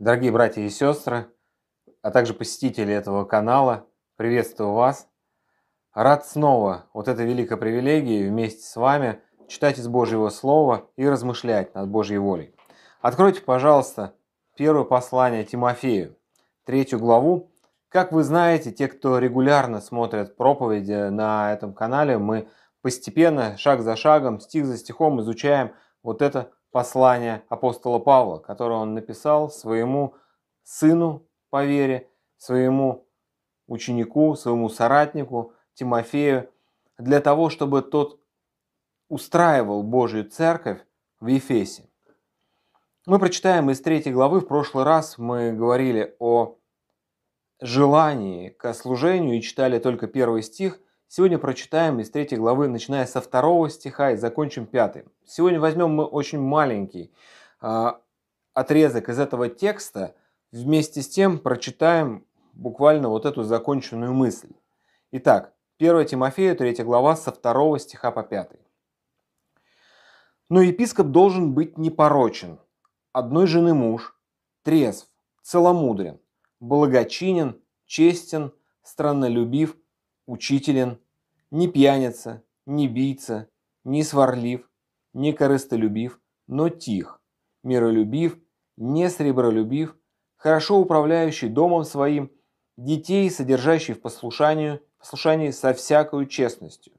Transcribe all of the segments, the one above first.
Дорогие братья и сестры, а также посетители этого канала, приветствую вас. Рад снова вот этой великой привилегии вместе с вами читать из Божьего Слова и размышлять над Божьей волей. Откройте, пожалуйста, первое послание Тимофею, третью главу. Как вы знаете, те, кто регулярно смотрят проповеди на этом канале, мы постепенно, шаг за шагом, стих за стихом изучаем вот это послание апостола Павла, которое он написал своему сыну по вере, своему ученику, своему соратнику Тимофею, для того, чтобы тот устраивал Божью церковь в Ефесе. Мы прочитаем из третьей главы. В прошлый раз мы говорили о желании к служению и читали только первый стих. Сегодня прочитаем из третьей главы, начиная со второго стиха и закончим пятым. Сегодня возьмем мы очень маленький э, отрезок из этого текста, вместе с тем прочитаем буквально вот эту законченную мысль. Итак, 1 Тимофею, 3 глава, со 2 стиха по 5. Но епископ должен быть непорочен, одной жены муж, трезв, целомудрен, благочинен, честен, страннолюбив, учителен, не пьяница, не бийца, не сварлив, не корыстолюбив, но тих, миролюбив, не сребролюбив, хорошо управляющий домом своим, детей, содержащий в послушании, послушании со всякою честностью.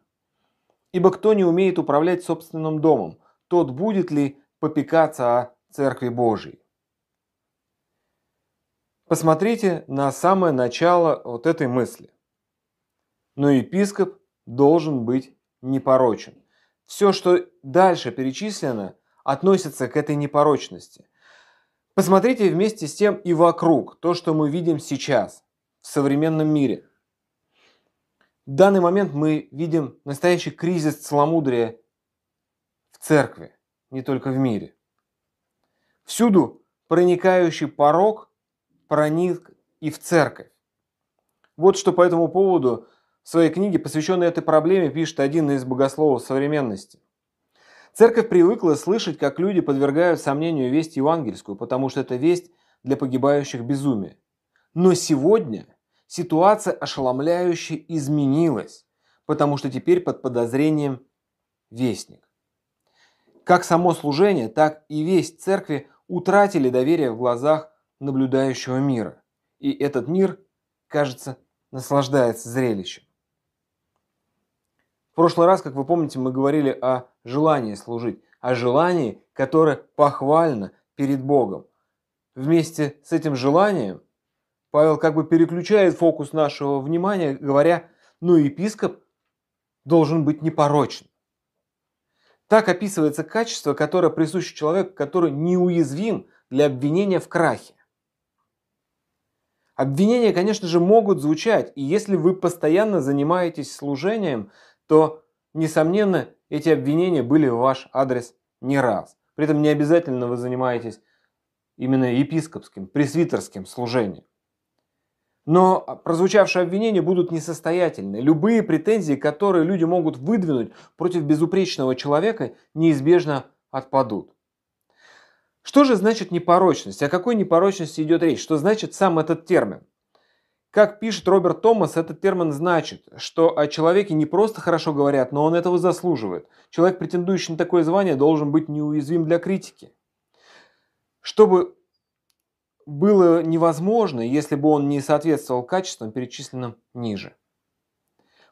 Ибо кто не умеет управлять собственным домом, тот будет ли попекаться о Церкви Божией? Посмотрите на самое начало вот этой мысли но епископ должен быть непорочен. Все, что дальше перечислено, относится к этой непорочности. Посмотрите вместе с тем и вокруг, то, что мы видим сейчас, в современном мире. В данный момент мы видим настоящий кризис целомудрия в церкви, не только в мире. Всюду проникающий порог проник и в церковь. Вот что по этому поводу в своей книге, посвященной этой проблеме, пишет один из богословов современности. Церковь привыкла слышать, как люди подвергают сомнению весть евангельскую, потому что это весть для погибающих безумия. Но сегодня ситуация ошеломляюще изменилась, потому что теперь под подозрением вестник. Как само служение, так и весть церкви утратили доверие в глазах наблюдающего мира. И этот мир, кажется, наслаждается зрелищем прошлый раз, как вы помните, мы говорили о желании служить, о желании, которое похвально перед Богом. Вместе с этим желанием Павел как бы переключает фокус нашего внимания, говоря, ну епископ должен быть непорочен. Так описывается качество, которое присуще человеку, который неуязвим для обвинения в крахе. Обвинения, конечно же, могут звучать, и если вы постоянно занимаетесь служением, то, несомненно, эти обвинения были в ваш адрес не раз. При этом не обязательно вы занимаетесь именно епископским, пресвитерским служением. Но прозвучавшие обвинения будут несостоятельны. Любые претензии, которые люди могут выдвинуть против безупречного человека, неизбежно отпадут. Что же значит непорочность? О какой непорочности идет речь? Что значит сам этот термин? Как пишет Роберт Томас, этот термин значит, что о человеке не просто хорошо говорят, но он этого заслуживает. Человек, претендующий на такое звание, должен быть неуязвим для критики. Чтобы было невозможно, если бы он не соответствовал качествам, перечисленным ниже.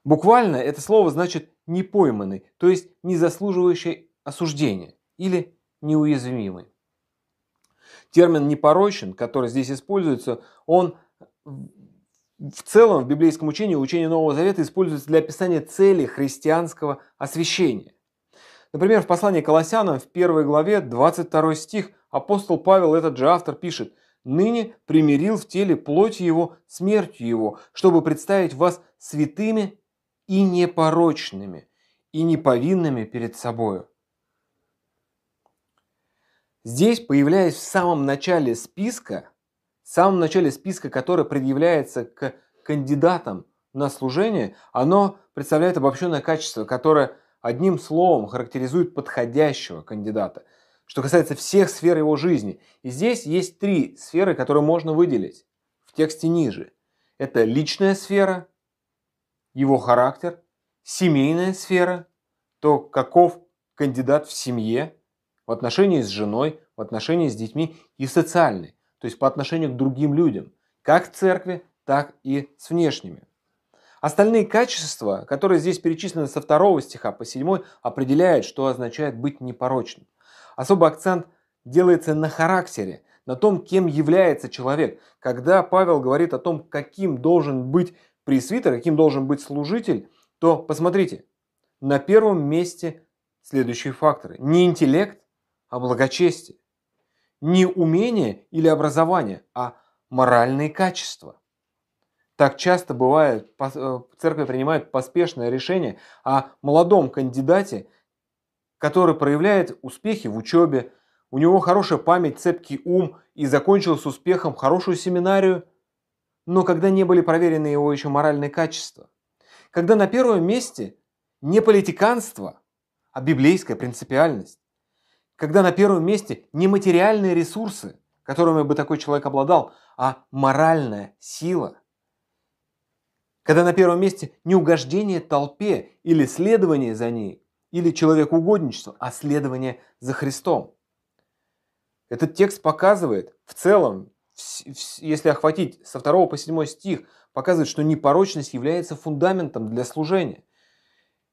Буквально это слово значит непойманный, то есть не заслуживающий осуждения или неуязвимый. Термин непорочен, который здесь используется, он в целом в библейском учении учение Нового Завета используется для описания цели христианского освящения. Например, в послании Колоссянам в первой главе 22 стих апостол Павел, этот же автор, пишет «Ныне примирил в теле плоть его смертью его, чтобы представить вас святыми и непорочными, и неповинными перед собою». Здесь, появляясь в самом начале списка, в самом начале списка, который предъявляется к кандидатам на служение, оно представляет обобщенное качество, которое одним словом характеризует подходящего кандидата. что касается всех сфер его жизни. И здесь есть три сферы, которые можно выделить в тексте ниже. Это личная сфера, его характер, семейная сфера, то каков кандидат в семье, в отношении с женой, в отношении с детьми и социальной, то есть по отношению к другим людям, как в церкви, так и с внешними. Остальные качества, которые здесь перечислены со второго стиха по седьмой, определяют, что означает быть непорочным. Особый акцент делается на характере, на том, кем является человек. Когда Павел говорит о том, каким должен быть пресвитер, каким должен быть служитель, то посмотрите, на первом месте следующие факторы. Не интеллект, а благочестие. Не умение или образование, а моральные качества. Так часто бывает, э, церковь принимает поспешное решение о молодом кандидате, который проявляет успехи в учебе, у него хорошая память, цепкий ум и закончил с успехом хорошую семинарию, но когда не были проверены его еще моральные качества. Когда на первом месте не политиканство, а библейская принципиальность. Когда на первом месте не материальные ресурсы, которыми бы такой человек обладал, а моральная сила. Когда на первом месте не угождение толпе или следование за ней, или человекоугодничество, а следование за Христом. Этот текст показывает в целом, если охватить со 2 по 7 стих, показывает, что непорочность является фундаментом для служения.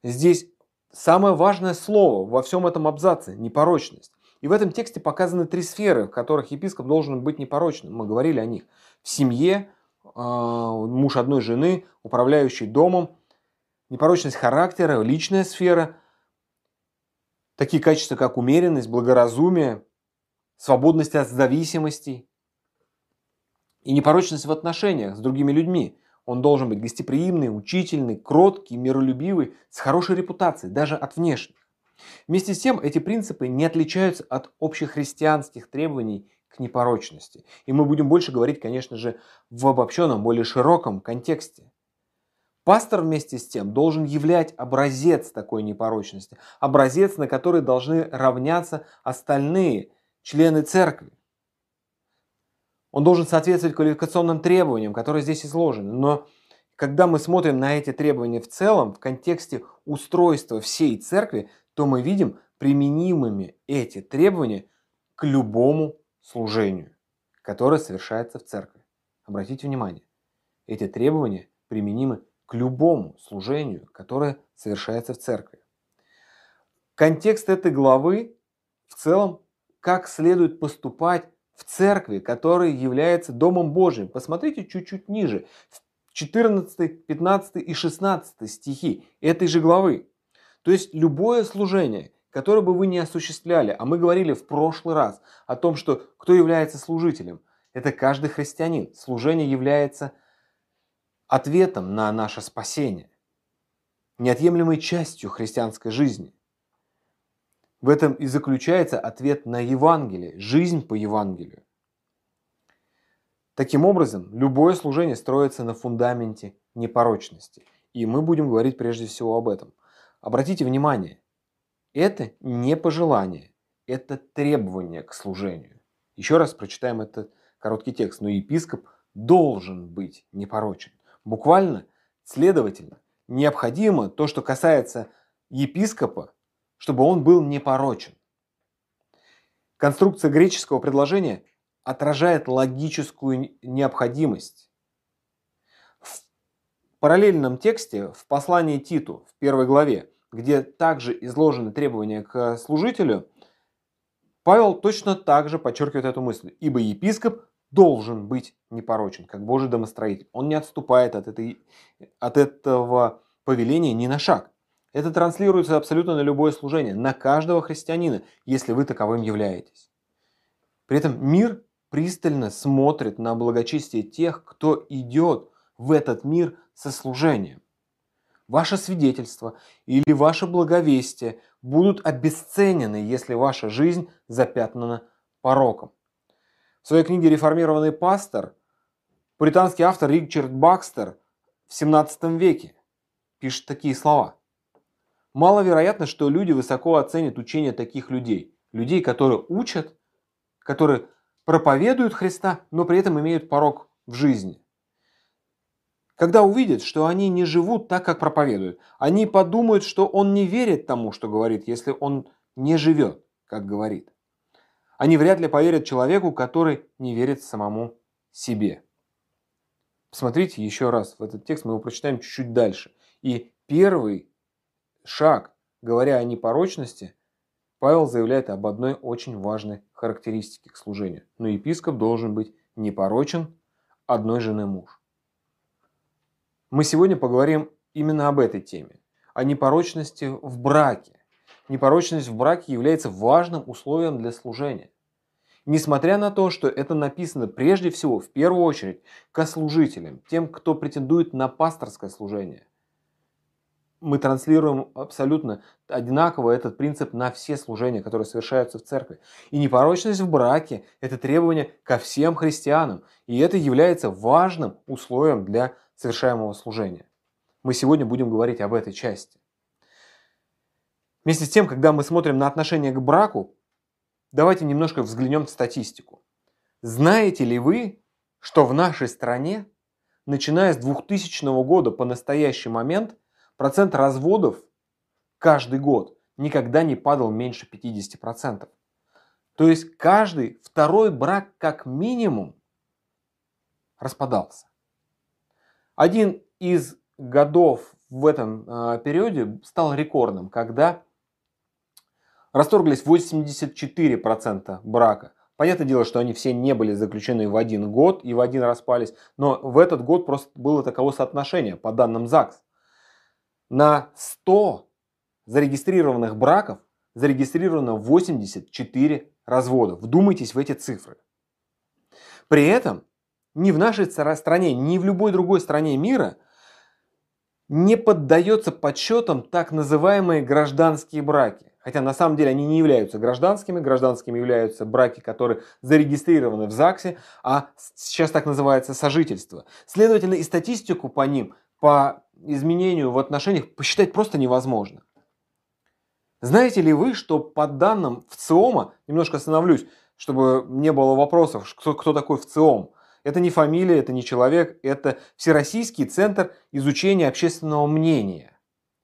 Здесь самое важное слово во всем этом абзаце – непорочность. И в этом тексте показаны три сферы, в которых епископ должен быть непорочным. Мы говорили о них. В семье, а, муж одной жены, управляющий домом, непорочность характера, личная сфера, такие качества, как умеренность, благоразумие, свободность от зависимостей и непорочность в отношениях с другими людьми. Он должен быть гостеприимный, учительный, кроткий, миролюбивый, с хорошей репутацией, даже от внешних. Вместе с тем, эти принципы не отличаются от общехристианских требований к непорочности. И мы будем больше говорить, конечно же, в обобщенном, более широком контексте. Пастор вместе с тем должен являть образец такой непорочности, образец, на который должны равняться остальные члены церкви. Он должен соответствовать квалификационным требованиям, которые здесь изложены. Но когда мы смотрим на эти требования в целом, в контексте устройства всей церкви, то мы видим применимыми эти требования к любому служению, которое совершается в церкви. Обратите внимание, эти требования применимы к любому служению, которое совершается в церкви. Контекст этой главы в целом, как следует поступать в церкви, которая является Домом Божьим. Посмотрите чуть-чуть ниже, в 14, 15 и 16 стихи этой же главы. То есть любое служение, которое бы вы не осуществляли, а мы говорили в прошлый раз о том, что кто является служителем, это каждый христианин. Служение является ответом на наше спасение, неотъемлемой частью христианской жизни. В этом и заключается ответ на Евангелие, жизнь по Евангелию. Таким образом, любое служение строится на фундаменте непорочности. И мы будем говорить прежде всего об этом. Обратите внимание, это не пожелание, это требование к служению. Еще раз прочитаем этот короткий текст. Но епископ должен быть непорочен. Буквально, следовательно, необходимо то, что касается епископа, чтобы он был непорочен. Конструкция греческого предложения отражает логическую необходимость. В параллельном тексте, в послании Титу, в первой главе, где также изложены требования к служителю, Павел точно так же подчеркивает эту мысль. Ибо епископ должен быть непорочен, как Божий домостроитель. Он не отступает от, этой, от этого повеления ни на шаг. Это транслируется абсолютно на любое служение, на каждого христианина, если вы таковым являетесь. При этом мир пристально смотрит на благочестие тех, кто идет в этот мир со служением. Ваше свидетельство или ваше благовестие будут обесценены, если ваша жизнь запятнана пороком. В своей книге «Реформированный пастор» британский автор Ричард Бакстер в 17 веке пишет такие слова. Маловероятно, что люди высоко оценят учение таких людей. людей, которые учат, которые проповедуют Христа, но при этом имеют порог в жизни. Когда увидят, что они не живут так, как проповедуют, они подумают, что он не верит тому, что говорит, если он не живет, как говорит. Они вряд ли поверят человеку, который не верит самому себе. Посмотрите еще раз в этот текст, мы его прочитаем чуть-чуть дальше. И первый шаг, говоря о непорочности, Павел заявляет об одной очень важной характеристике к служению. Но епископ должен быть непорочен, одной жены муж. Мы сегодня поговорим именно об этой теме, о непорочности в браке. Непорочность в браке является важным условием для служения. Несмотря на то, что это написано прежде всего, в первую очередь, к служителям, тем, кто претендует на пасторское служение. Мы транслируем абсолютно одинаково этот принцип на все служения, которые совершаются в церкви. И непорочность в браке – это требование ко всем христианам. И это является важным условием для совершаемого служения. Мы сегодня будем говорить об этой части. Вместе с тем, когда мы смотрим на отношение к браку, давайте немножко взглянем в статистику. Знаете ли вы, что в нашей стране, начиная с 2000 года по настоящий момент, процент разводов каждый год никогда не падал меньше 50%. То есть каждый второй брак как минимум распадался. Один из годов в этом э, периоде стал рекордным, когда расторглись 84% брака. Понятное дело, что они все не были заключены в один год и в один распались, но в этот год просто было таково соотношение по данным ЗАГС. На 100 зарегистрированных браков зарегистрировано 84 развода. Вдумайтесь в эти цифры. При этом ни в нашей стране, ни в любой другой стране мира не поддается подсчетам так называемые гражданские браки. Хотя на самом деле они не являются гражданскими. Гражданскими являются браки, которые зарегистрированы в ЗАГСе, а сейчас так называется сожительство. Следовательно, и статистику по ним, по изменению в отношениях посчитать просто невозможно. Знаете ли вы, что по данным ВЦИОМа, немножко остановлюсь, чтобы не было вопросов, кто, кто такой ВЦИОМ, это не фамилия, это не человек, это Всероссийский центр изучения общественного мнения.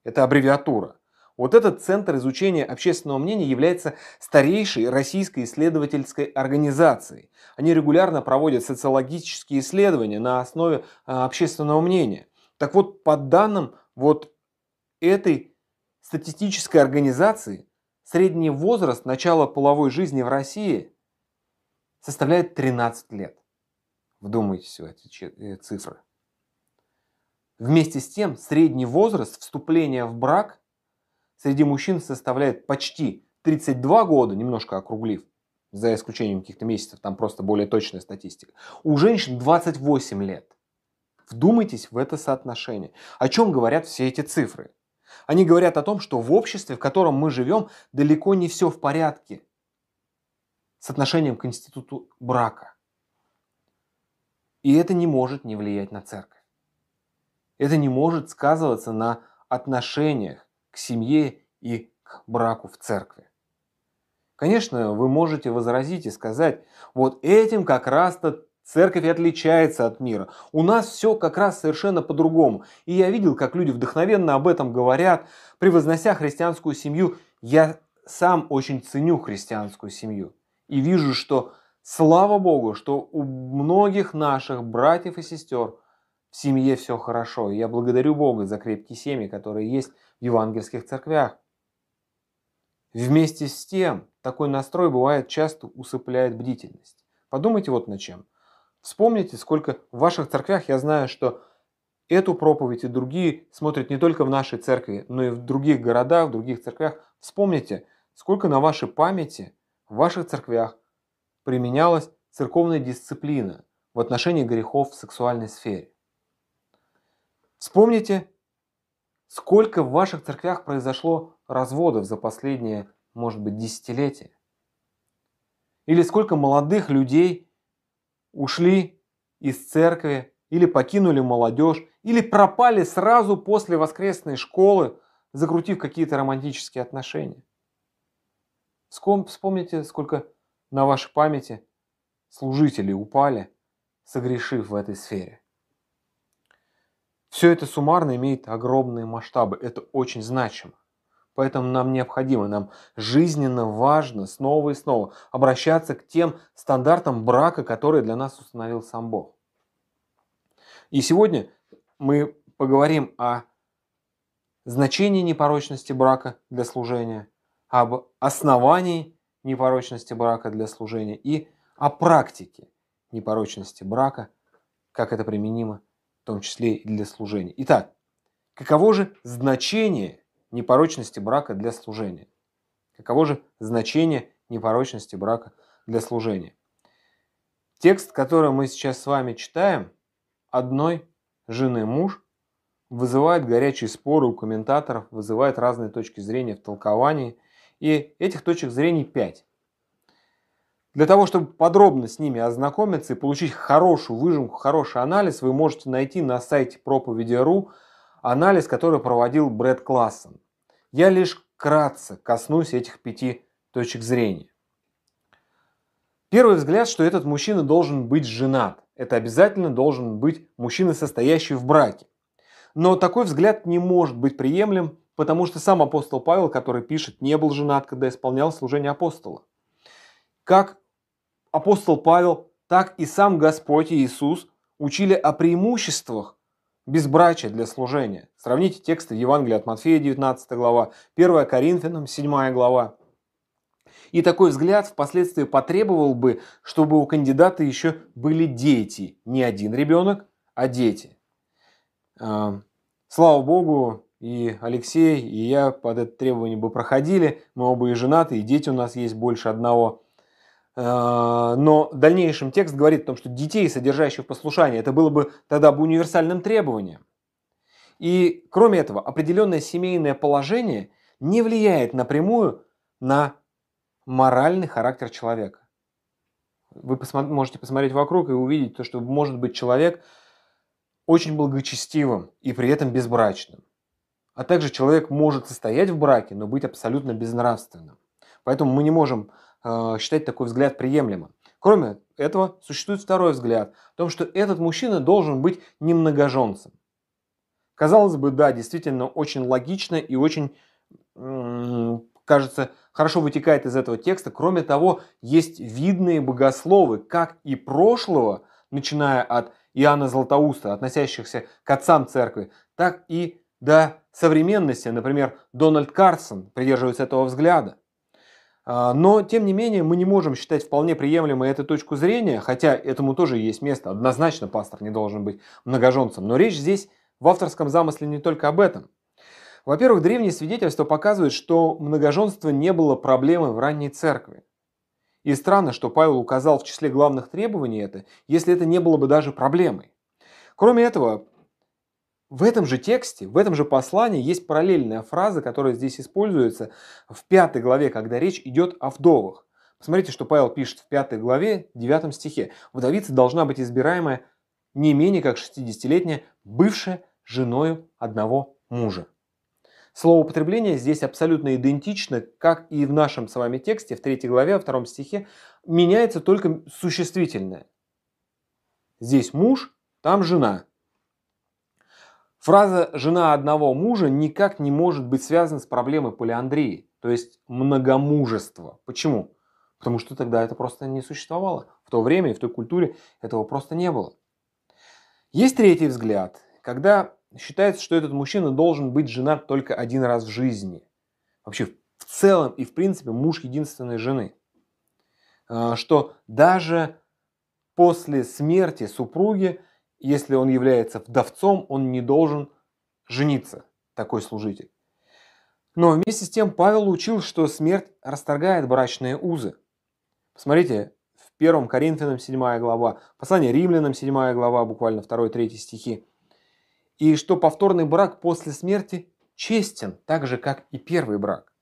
Это аббревиатура. Вот этот центр изучения общественного мнения является старейшей российской исследовательской организацией. Они регулярно проводят социологические исследования на основе а, общественного мнения. Так вот, по данным вот этой статистической организации, средний возраст начала половой жизни в России составляет 13 лет. Вдумайтесь в эти э, цифры. Вместе с тем, средний возраст вступления в брак среди мужчин составляет почти 32 года, немножко округлив, за исключением каких-то месяцев, там просто более точная статистика. У женщин 28 лет. Вдумайтесь в это соотношение. О чем говорят все эти цифры? Они говорят о том, что в обществе, в котором мы живем, далеко не все в порядке с отношением к институту брака. И это не может не влиять на церковь. Это не может сказываться на отношениях к семье и к браку в церкви. Конечно, вы можете возразить и сказать, вот этим как раз-то церковь отличается от мира. У нас все как раз совершенно по-другому. И я видел, как люди вдохновенно об этом говорят, превознося христианскую семью. Я сам очень ценю христианскую семью. И вижу, что Слава Богу, что у многих наших братьев и сестер в семье все хорошо. Я благодарю Бога за крепкие семьи, которые есть в евангельских церквях. Вместе с тем, такой настрой бывает часто усыпляет бдительность. Подумайте вот над чем. Вспомните, сколько в ваших церквях, я знаю, что эту проповедь и другие смотрят не только в нашей церкви, но и в других городах, в других церквях. Вспомните, сколько на вашей памяти в ваших церквях применялась церковная дисциплина в отношении грехов в сексуальной сфере. Вспомните, сколько в ваших церквях произошло разводов за последние, может быть, десятилетия. Или сколько молодых людей ушли из церкви, или покинули молодежь, или пропали сразу после воскресной школы, закрутив какие-то романтические отношения. Вспомните, сколько на вашей памяти служителей упали, согрешив в этой сфере. Все это суммарно имеет огромные масштабы. Это очень значимо. Поэтому нам необходимо, нам жизненно важно снова и снова обращаться к тем стандартам брака, которые для нас установил сам Бог. И сегодня мы поговорим о значении непорочности брака для служения, об основании непорочности брака для служения и о практике непорочности брака, как это применимо в том числе и для служения. Итак, каково же значение непорочности брака для служения? Каково же значение непорочности брака для служения? Текст, который мы сейчас с вами читаем, одной жены муж, вызывает горячие споры у комментаторов, вызывает разные точки зрения в толковании. И этих точек зрений пять. Для того, чтобы подробно с ними ознакомиться и получить хорошую выжимку, хороший анализ, вы можете найти на сайте проповеди.ру анализ, который проводил Брэд Классен. Я лишь кратко коснусь этих пяти точек зрения. Первый взгляд, что этот мужчина должен быть женат. Это обязательно должен быть мужчина, состоящий в браке. Но такой взгляд не может быть приемлем, потому что сам апостол Павел, который пишет, не был женат, когда исполнял служение апостола. Как апостол Павел, так и сам Господь Иисус учили о преимуществах безбрачия для служения. Сравните тексты Евангелия от Матфея, 19 глава, 1 Коринфянам, 7 глава. И такой взгляд впоследствии потребовал бы, чтобы у кандидата еще были дети. Не один ребенок, а дети. А, слава Богу, и Алексей, и я под это требование бы проходили. Мы оба и женаты, и дети у нас есть больше одного. А, но в дальнейшем текст говорит о том, что детей, содержащих послушание, это было бы тогда бы универсальным требованием. И кроме этого, определенное семейное положение не влияет напрямую на моральный характер человека. Вы можете посмотреть вокруг и увидеть то, что может быть человек очень благочестивым и при этом безбрачным. А также человек может состоять в браке, но быть абсолютно безнравственным. Поэтому мы не можем считать такой взгляд приемлемым. Кроме этого, существует второй взгляд в том, что этот мужчина должен быть немногоженцем. Казалось бы, да, действительно очень логично и очень, кажется, хорошо вытекает из этого текста. Кроме того, есть видные богословы, как и прошлого, начиная от Иоанна Златоуста, относящихся к отцам церкви, так и до современности. Например, Дональд Карсон придерживается этого взгляда. А, но, тем не менее, мы не можем считать вполне приемлемой эту точку зрения, хотя этому тоже есть место. Однозначно пастор не должен быть многоженцем. Но речь здесь в авторском замысле не только об этом. Во-первых, древние свидетельства показывают, что многоженство не было проблемой в ранней церкви. И странно, что Павел указал в числе главных требований это, если это не было бы даже проблемой. Кроме этого, в этом же тексте, в этом же послании есть параллельная фраза, которая здесь используется в пятой главе, когда речь идет о вдовах. Посмотрите, что Павел пишет в пятой главе, девятом стихе. Вдовица должна быть избираемая не менее как 60-летняя, бывшая женою одного мужа. Слово употребление здесь абсолютно идентично, как и в нашем с вами тексте, в третьей главе, во втором стихе, меняется только существительное. Здесь муж, там жена. Фраза «жена одного мужа» никак не может быть связана с проблемой полиандрии, то есть многомужества. Почему? Потому что тогда это просто не существовало. В то время и в той культуре этого просто не было. Есть третий взгляд, когда считается, что этот мужчина должен быть женат только один раз в жизни. Вообще в целом и в принципе муж единственной жены. А, что даже после смерти супруги, если он является вдовцом, он не должен жениться, такой служитель. Но вместе с тем Павел учил, что смерть расторгает брачные узы. Посмотрите, в 1 Коринфянам 7 глава, послание Римлянам 7 глава, буквально 2-3 стихи и что повторный брак после смерти честен, так же, как и первый брак.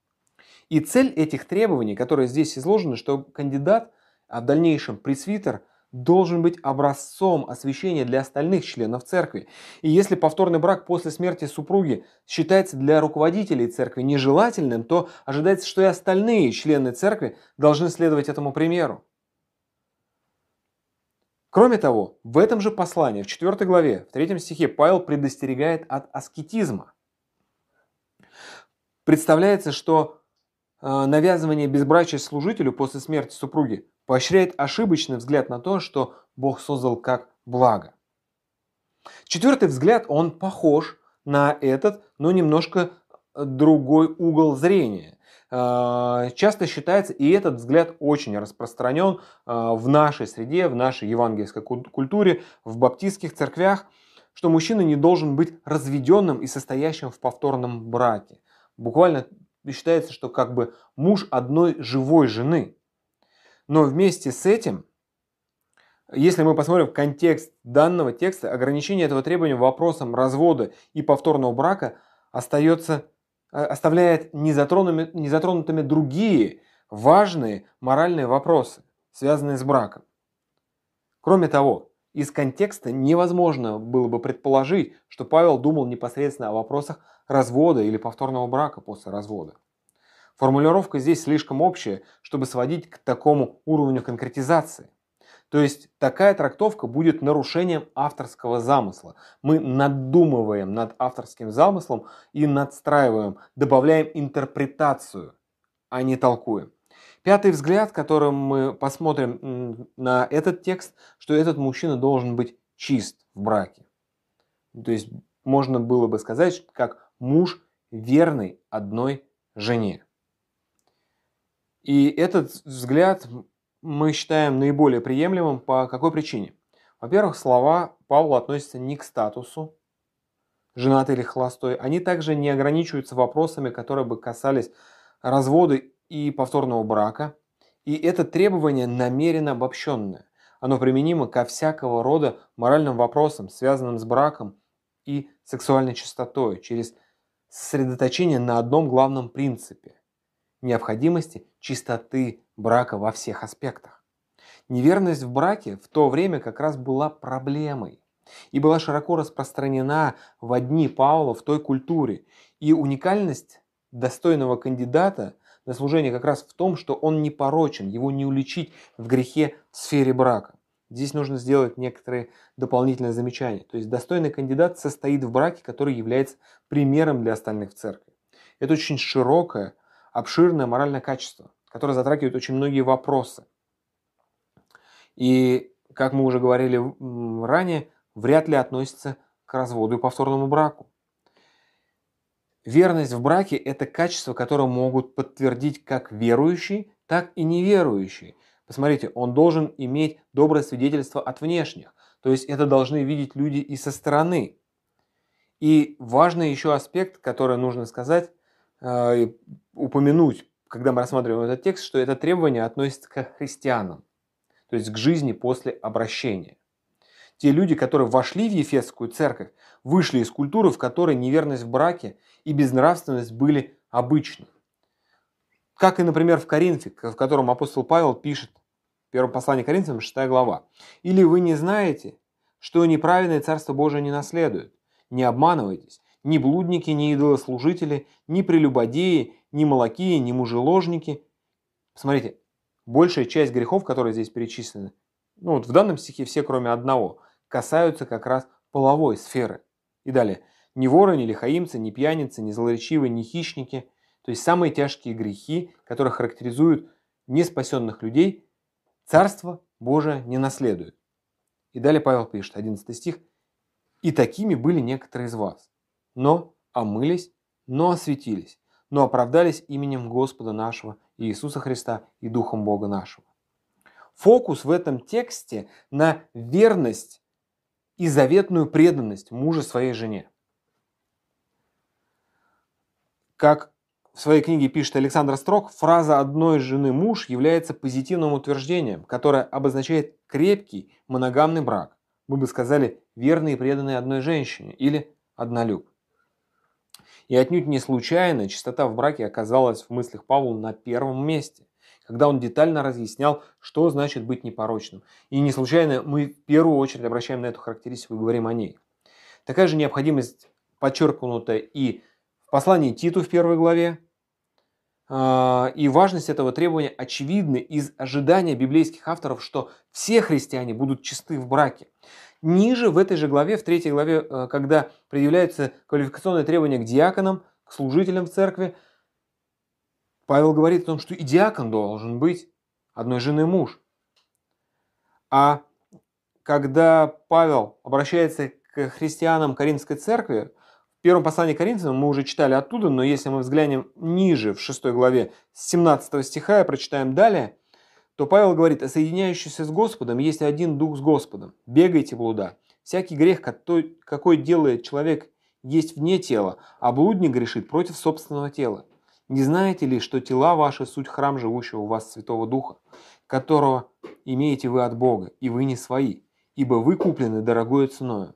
И цель этих требований, которые здесь изложены, что кандидат, а в дальнейшем пресвитер, должен быть образцом освящения для остальных членов церкви. И если повторный брак после смерти супруги считается для руководителей церкви нежелательным, то ожидается, что и остальные члены церкви должны следовать этому примеру. Кроме того, в этом же послании, в 4 главе, в 3 стихе, Павел предостерегает от аскетизма. Представляется, что э, навязывание безбрачия служителю после смерти супруги поощряет ошибочный взгляд на то, что Бог создал как благо. Четвертый взгляд, он похож на этот, но немножко другой угол зрения. Э, часто считается, и этот взгляд очень распространен э, в нашей среде, в нашей евангельской культуре, в баптистских церквях, что мужчина не должен быть разведенным и состоящим в повторном браке. Буквально считается, что как бы муж одной живой жены. Но вместе с этим, если мы посмотрим контекст данного текста, ограничение этого требования вопросом развода и повторного брака остается Э, оставляет незатронутыми, незатронутыми другие важные моральные вопросы, связанные с браком. Кроме того, из контекста невозможно было бы предположить, что Павел думал непосредственно о вопросах развода или повторного брака после развода. Формулировка здесь слишком общая, чтобы сводить к такому уровню конкретизации. То есть такая трактовка будет нарушением авторского замысла. Мы надумываем над авторским замыслом и надстраиваем, добавляем интерпретацию, а не толкуем. Пятый взгляд, которым мы посмотрим на этот текст, что этот мужчина должен быть чист в браке. То есть можно было бы сказать, как муж верный одной жене. И этот взгляд мы считаем наиболее приемлемым по какой причине? Во-первых, слова Павла относятся не к статусу, женатый или холостой. Они также не ограничиваются вопросами, которые бы касались развода и повторного брака. И это требование намеренно обобщенное. Оно применимо ко всякого рода моральным вопросам, связанным с браком и сексуальной чистотой, через сосредоточение на одном главном принципе – необходимости чистоты брака во всех аспектах. Неверность в браке в то время как раз была проблемой и была широко распространена в дни Павла в той культуре. И уникальность достойного кандидата на служение как раз в том, что он не порочен, его не уличить в грехе в сфере брака. Здесь нужно сделать некоторые дополнительные замечания. То есть достойный кандидат состоит в браке, который является примером для остальных в церкви. Это очень широкое, обширное моральное качество который затрагивает очень многие вопросы. И, как мы уже говорили ранее, вряд ли относится к разводу и повторному браку. Верность в браке – это качество, которое могут подтвердить как верующие, так и неверующие. Посмотрите, он должен иметь доброе свидетельство от внешних. То есть это должны видеть люди и со стороны. И важный еще аспект, который нужно сказать, упомянуть когда мы рассматриваем этот текст, что это требование относится к христианам, то есть к жизни после обращения. Те люди, которые вошли в Ефесскую церковь, вышли из культуры, в которой неверность в браке и безнравственность были обычны. Как и, например, в Коринфе, в котором апостол Павел пишет, первое послание Коринфянам, 6 глава. «Или вы не знаете, что неправедное Царство Божие не наследует? Не обманывайтесь, ни блудники, ни идолослужители, ни прелюбодеи, ни молокии, ни мужеложники. Смотрите, большая часть грехов, которые здесь перечислены, ну вот в данном стихе все, кроме одного, касаются как раз половой сферы. И далее. Ни воры, ни лихаимцы, ни пьяницы, ни злоречивые, ни хищники. То есть самые тяжкие грехи, которые характеризуют неспасенных людей, Царство Божие не наследует. И далее Павел пишет, 11 стих. «И такими были некоторые из вас, но омылись, но осветились, но оправдались именем Господа нашего Иисуса Христа и Духом Бога нашего. Фокус в этом тексте на верность и заветную преданность мужа своей жене. Как в своей книге пишет Александр Строк, фраза одной жены муж является позитивным утверждением, которое обозначает крепкий моногамный брак. Мы бы сказали верный и преданный одной женщине или однолюб. И отнюдь не случайно чистота в браке оказалась в мыслях Павла на первом месте. когда он детально разъяснял, что значит быть непорочным. И не случайно мы в первую очередь обращаем на эту характеристику и говорим о ней. Такая же необходимость подчеркнута и в послании Титу в первой главе, а, и важность этого требования очевидна из ожидания библейских авторов, что все христиане будут чисты в браке. Ниже, в этой же главе, в третьей главе, э, когда предъявляются квалификационные требования к диаконам, к служителям в церкви, Павел говорит о том, что и диакон должен быть одной жены муж. А когда Павел обращается к христианам Каринской церкви, в первом послании к Коринфянам мы уже читали оттуда, но если мы взглянем ниже, в 6 главе, с 17 стиха, и прочитаем далее, то Павел говорит, а соединяющийся с Господом есть один дух с Господом. Бегайте блуда. Всякий грех, какой делает человек, есть вне тела, а блудник грешит против собственного тела. Не знаете ли, что тела ваши – суть храм живущего у вас Святого Духа, которого имеете вы от Бога, и вы не свои, ибо вы куплены дорогою ценою.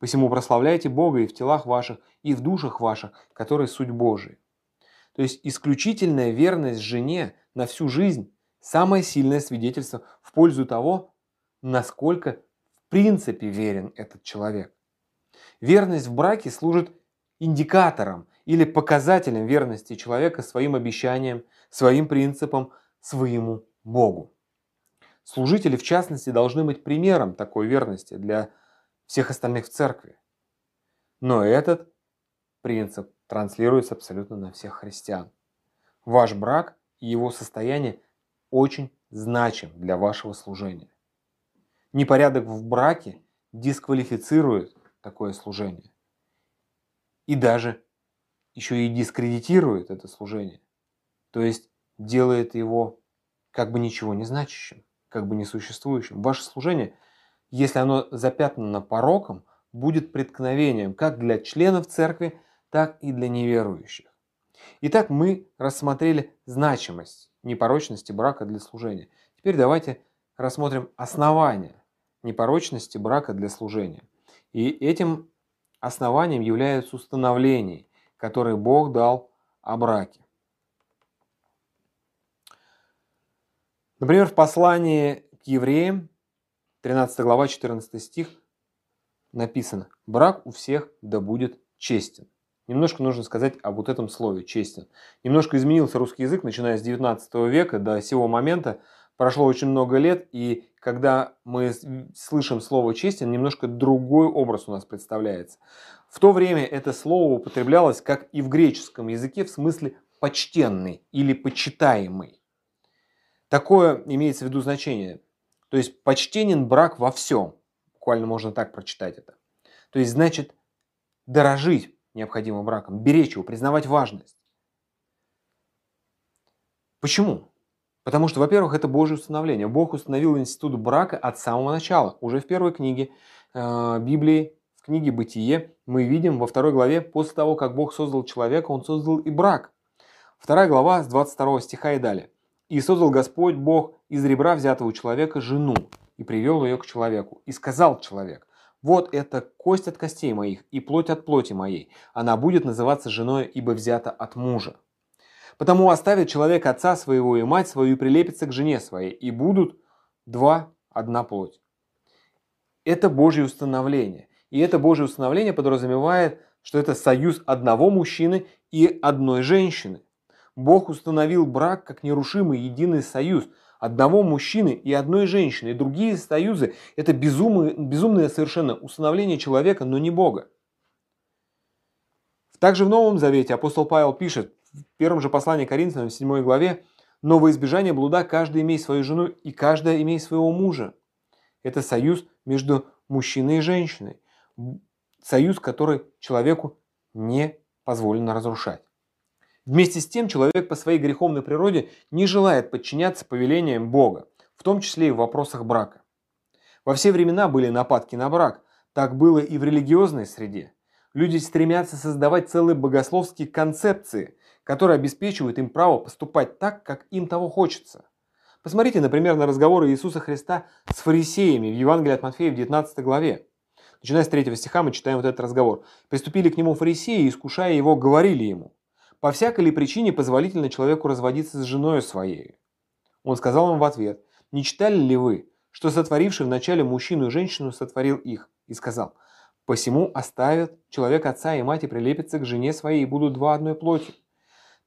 Посему прославляйте Бога и в телах ваших, и в душах ваших, которые суть Божия. То есть исключительная верность жене на всю жизнь – самое сильное свидетельство в пользу того, насколько в принципе верен этот человек. Верность в браке служит индикатором или показателем верности человека своим обещаниям, своим принципам, своему Богу. Служители, в частности, должны быть примером такой верности для всех остальных в церкви. Но этот принцип транслируется абсолютно на всех христиан. Ваш брак и его состояние очень значим для вашего служения. Непорядок в браке дисквалифицирует такое служение. И даже еще и дискредитирует это служение. То есть делает его как бы ничего не значащим, как бы несуществующим. Ваше служение – если оно запятнано пороком, будет преткновением как для членов церкви, так и для неверующих. Итак, мы рассмотрели значимость непорочности брака для служения. Теперь давайте рассмотрим основания непорочности брака для служения. И этим основанием являются установления, которые Бог дал о браке. Например, в послании к евреям 13 глава, 14 стих написано «Брак у всех да будет честен». Немножко нужно сказать о вот этом слове «честен». Немножко изменился русский язык, начиная с 19 века до сего момента. Прошло очень много лет, и когда мы слышим слово «честен», немножко другой образ у нас представляется. В то время это слово употреблялось, как и в греческом языке, в смысле «почтенный» или «почитаемый». Такое имеется в виду значение. То есть почтенен брак во всем. Буквально можно так прочитать это. То есть значит дорожить необходимым браком, беречь его, признавать важность. Почему? Потому что, во-первых, это Божье установление. Бог установил институт брака от самого начала. Уже в первой книге э, Библии, в книге «Бытие» мы видим во второй главе, после того, как Бог создал человека, Он создал и брак. Вторая глава с 22 стиха и далее. «И создал Господь Бог из ребра взятого человека жену, и привел ее к человеку. И сказал человек, вот это кость от костей моих и плоть от плоти моей. Она будет называться женой, ибо взята от мужа. Потому оставит человек отца своего и мать свою и прилепится к жене своей, и будут два, одна плоть. Это Божье установление. И это Божье установление подразумевает, что это союз одного мужчины и одной женщины. Бог установил брак как нерушимый единый союз одного мужчины и одной женщины. И другие союзы – это безумное, безумное совершенно установление человека, но не Бога. Также в Новом Завете апостол Павел пишет в первом же послании Коринфянам, в 7 главе, «Но во избежание блуда каждый имеет свою жену, и каждая имеет своего мужа». Это союз между мужчиной и женщиной. Союз, который человеку не позволено разрушать. Вместе с тем человек по своей греховной природе не желает подчиняться повелениям Бога, в том числе и в вопросах брака. Во все времена были нападки на брак, так было и в религиозной среде. Люди стремятся создавать целые богословские концепции, которые обеспечивают им право поступать так, как им того хочется. Посмотрите, например, на разговоры Иисуса Христа с фарисеями в Евангелии от Матфея в 19 главе. Начиная с 3 стиха мы читаем вот этот разговор. «Приступили к нему фарисеи, искушая его, говорили ему, по всякой ли причине позволительно человеку разводиться с женой своей? Он сказал им в ответ, «Не читали ли вы, что сотворивший вначале мужчину и женщину сотворил их?» И сказал, «Посему оставят человек отца и мать и прилепятся к жене своей и будут два одной плоти.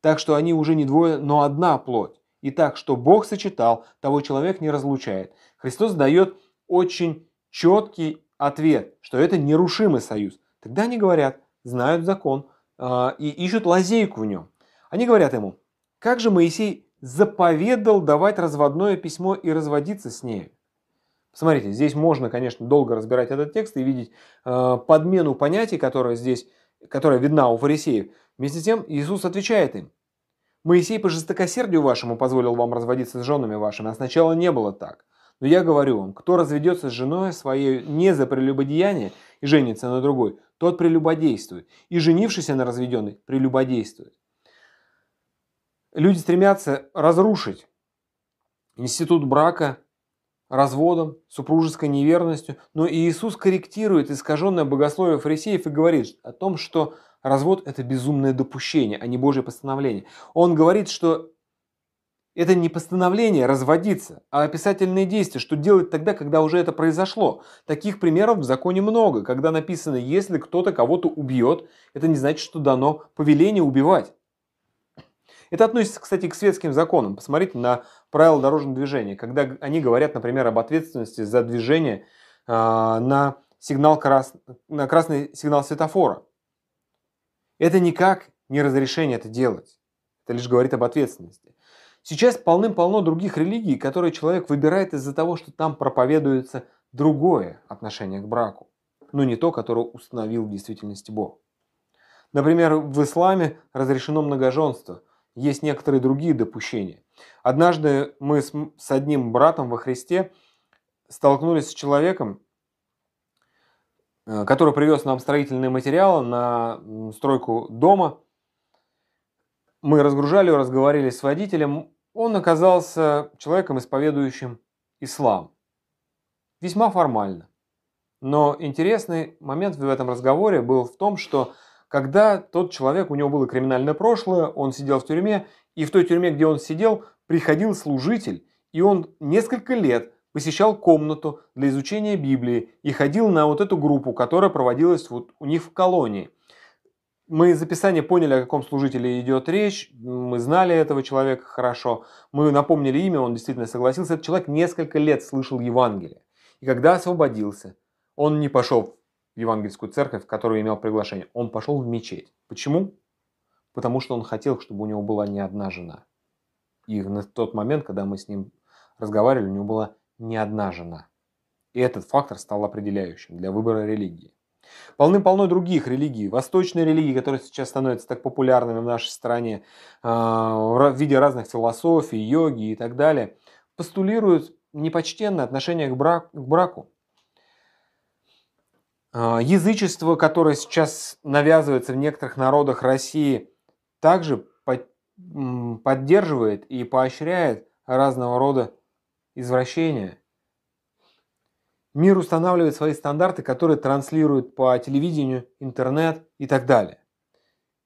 Так что они уже не двое, но одна плоть. И так, что Бог сочетал, того человек не разлучает. Христос дает очень четкий ответ, что это нерушимый союз. Тогда они говорят, знают закон и ищут лазейку в нем. Они говорят ему, как же Моисей заповедал давать разводное письмо и разводиться с ней? Смотрите, здесь можно, конечно, долго разбирать этот текст и видеть э, подмену понятий, которая здесь, которая видна у фарисеев. Вместе с тем Иисус отвечает им, Моисей по жестокосердию вашему позволил вам разводиться с женами вашими, а сначала не было так. Но я говорю вам, кто разведется с женой своей не за прелюбодеяние и женится на другой, тот прелюбодействует. И женившийся на разведенной прелюбодействует. Люди стремятся разрушить институт брака разводом, супружеской неверностью, но Иисус корректирует искаженное богословие фарисеев и говорит о том, что развод – это безумное допущение, а не Божье постановление. Он говорит, что это не постановление разводиться, а описательные действия, что делать тогда, когда уже это произошло. Таких примеров в законе много, когда написано, если кто-то кого-то убьет, это не значит, что дано повеление убивать. Это относится, кстати, к светским законам. Посмотрите на правила дорожного движения, когда они говорят, например, об ответственности за движение э, на, сигнал крас... на красный сигнал светофора. Это никак не разрешение это делать. Это лишь говорит об ответственности. Сейчас полным-полно других религий, которые человек выбирает из-за того, что там проповедуется другое отношение к браку, но не то, которое установил в действительности Бог. Например, в исламе разрешено многоженство, есть некоторые другие допущения. Однажды мы с, одним братом во Христе столкнулись с человеком, э, который привез нам строительные материалы на стройку дома. Мы разгружали разговаривали с водителем он оказался человеком, исповедующим ислам. Весьма формально. Но интересный момент в этом разговоре был в том, что когда тот человек, у него было криминальное прошлое, он сидел в тюрьме, и в той тюрьме, где он сидел, приходил служитель, и он несколько лет посещал комнату для изучения Библии и ходил на вот эту группу, которая проводилась вот у них в колонии. Мы из описания поняли, о каком служителе идет речь, мы знали этого человека хорошо, мы напомнили имя, он действительно согласился. Этот человек несколько лет слышал Евангелие. И когда освободился, он не пошел в евангельскую церковь, в которую имел приглашение, он пошел в мечеть. Почему? Потому что он хотел, чтобы у него была не одна жена. И на тот момент, когда мы с ним разговаривали, у него была не одна жена. И этот фактор стал определяющим для выбора религии. Полным-полно других религий, восточные религии, которые сейчас становятся так популярными в нашей стране, а, в виде разных философий, йоги и так далее, постулируют непочтенное отношение к, брак, к браку. А, язычество, которое сейчас навязывается в некоторых народах России, также поддерживает и поощряет разного рода извращения – Мир устанавливает свои стандарты, которые транслируют по телевидению, интернет и так далее.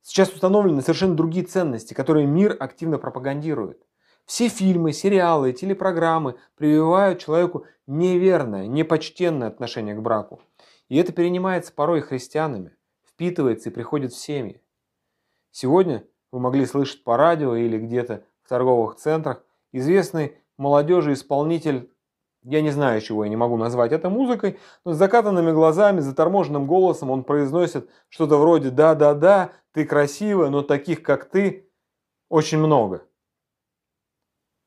Сейчас установлены совершенно другие ценности, которые мир активно пропагандирует. Все фильмы, сериалы, телепрограммы прививают человеку неверное, непочтенное отношение к браку. И это перенимается порой христианами, впитывается и приходит в семьи. Сегодня вы могли слышать по радио или где-то в торговых центрах известный молодежи исполнитель я не знаю, чего я не могу назвать это музыкой, но с закатанными глазами, заторможенным голосом он произносит что-то вроде «Да-да-да, ты красивая, но таких, как ты, очень много».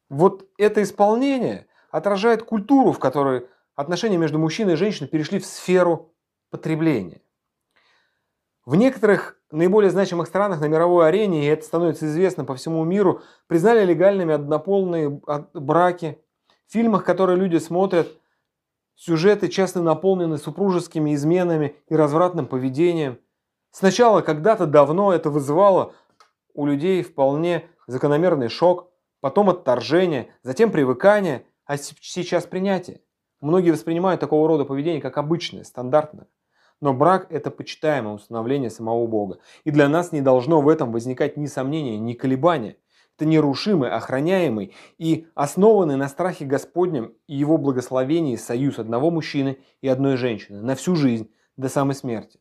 Вот это исполнение отражает культуру, в которой отношения между мужчиной и женщиной перешли в сферу потребления. В некоторых наиболее значимых странах на мировой арене, и это становится известно по всему миру, признали легальными однополные браки – в фильмах, которые люди смотрят, сюжеты часто наполнены супружескими изменами и развратным поведением. Сначала, когда-то давно это вызывало у людей вполне закономерный шок, потом отторжение, затем привыкание, а сейчас принятие. Многие воспринимают такого рода поведение как обычное, стандартное. Но брак – это почитаемое установление самого Бога. И для нас не должно в этом возникать ни сомнения, ни колебания. Это нерушимый, охраняемый и основанный на страхе Господнем и его благословении союз одного мужчины и одной женщины на всю жизнь до самой смерти.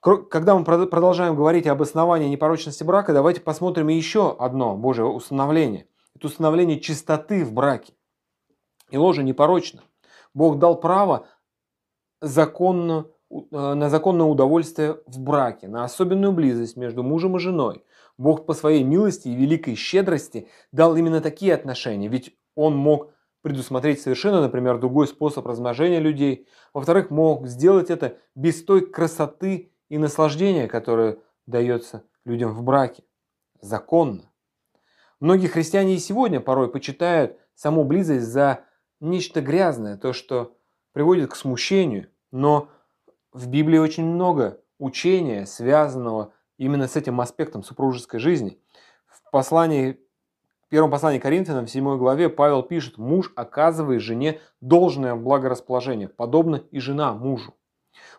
Когда мы продолжаем говорить об основании непорочности брака, давайте посмотрим еще одно Божье установление. Это установление чистоты в браке. И ложа непорочна. Бог дал право законно, э, на законное удовольствие в браке, на особенную близость между мужем и женой. Бог по своей милости и великой щедрости дал именно такие отношения, ведь Он мог предусмотреть совершенно, например, другой способ размножения людей. Во-вторых, мог сделать это без той красоты и наслаждение, которое дается людям в браке. Законно. Многие христиане и сегодня порой почитают саму близость за нечто грязное, то, что приводит к смущению. Но в Библии очень много учения, связанного именно с этим аспектом супружеской жизни. В послании, в первом послании Коринфянам, в 7 главе, Павел пишет, муж оказывает жене должное благорасположение, подобно и жена мужу.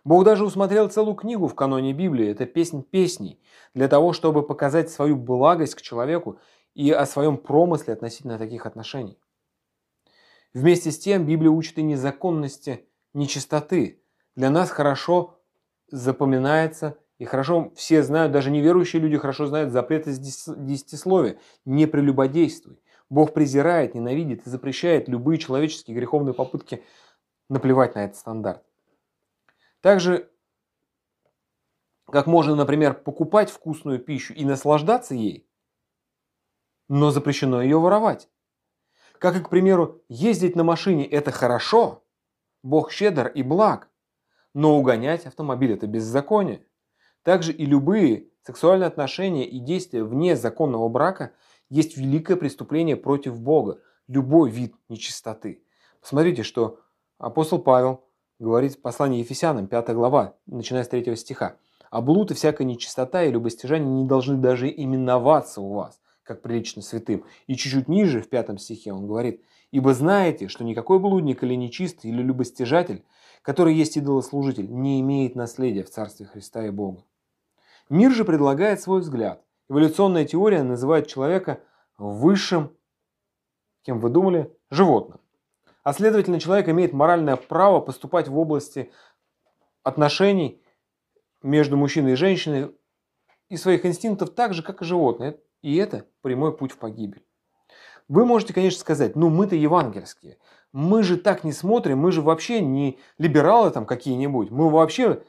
Бог даже усмотрел целую книгу в каноне Библии, это «Песнь песней», для того, чтобы показать свою благость к человеку и о своем промысле относительно таких отношений. Вместе с тем Библия учит и незаконности, нечистоты. Для нас хорошо запоминается и хорошо все знают, даже неверующие люди хорошо знают запрет из десятисловия. Не прелюбодействуй. Бог презирает, ненавидит и запрещает любые человеческие греховные попытки наплевать на этот стандарт. Также, как можно, например, покупать вкусную пищу и наслаждаться ей, но запрещено ее воровать. Как и, к примеру, ездить на машине – это хорошо, Бог щедр и благ, но угонять автомобиль – это беззаконие. Также и любые сексуальные отношения и действия вне законного брака есть великое преступление против Бога, любой вид нечистоты. Посмотрите, что апостол Павел говорит в послании Ефесянам, 5 глава, начиная с 3 стиха. «А блуд и всякая нечистота и любостяжание не должны даже именоваться у вас, как прилично святым». И чуть-чуть ниже, в 5 стихе, он говорит, «Ибо знаете, что никакой блудник или нечистый, или любостяжатель, который есть идолослужитель, не имеет наследия в Царстве Христа и Бога». Мир же предлагает свой взгляд. Эволюционная теория называет человека высшим, кем вы думали, животным. А следовательно, человек имеет моральное право поступать в области отношений между мужчиной и женщиной и своих инстинктов так же, как и животные. И это прямой путь в погибель. Вы можете, конечно, сказать, ну мы-то евангельские. Мы же так не смотрим, мы же вообще не либералы там какие-нибудь. Мы вообще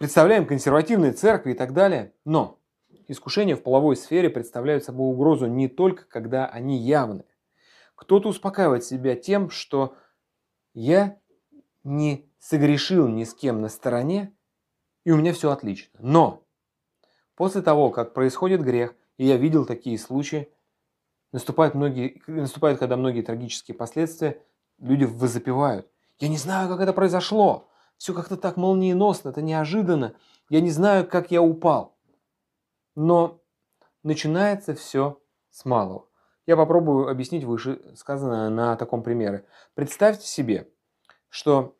представляем консервативные церкви и так далее. Но искушения в половой сфере представляют собой угрозу не только, когда они явны. Кто-то успокаивает себя тем, что я не согрешил ни с кем на стороне, и у меня все отлично. Но после того, как происходит грех, и я видел такие случаи, наступают, многие, наступают когда многие трагические последствия, люди возопивают. Я не знаю, как это произошло. Все как-то так молниеносно, это неожиданно. Я не знаю, как я упал. Но начинается все с малого. Я попробую объяснить выше сказанное на таком примере. Представьте себе, что